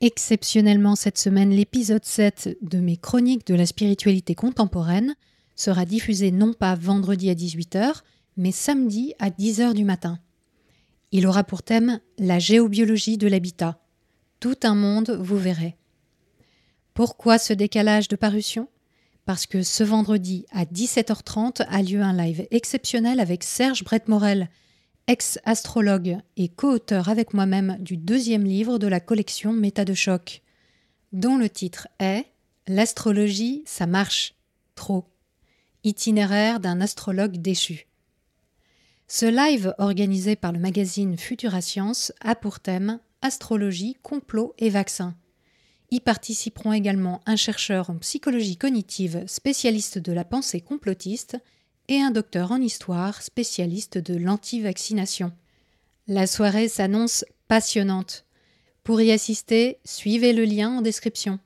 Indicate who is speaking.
Speaker 1: Exceptionnellement cette semaine, l'épisode 7 de mes chroniques de la spiritualité contemporaine sera diffusé non pas vendredi à 18h, mais samedi à 10h du matin. Il aura pour thème la géobiologie de l'habitat. Tout un monde, vous verrez. Pourquoi ce décalage de parution? Parce que ce vendredi à 17h30 a lieu un live exceptionnel avec Serge Brett-Morel, ex-astrologue et co-auteur avec moi-même du deuxième livre de la collection Méta de choc, dont le titre est L'astrologie, ça marche. Trop. Itinéraire d'un astrologue déchu. Ce live organisé par le magazine Futura Science a pour thème Astrologie, complot et vaccins. Y participeront également un chercheur en psychologie cognitive spécialiste de la pensée complotiste et un docteur en histoire spécialiste de l'anti-vaccination. La soirée s'annonce passionnante. Pour y assister, suivez le lien en description.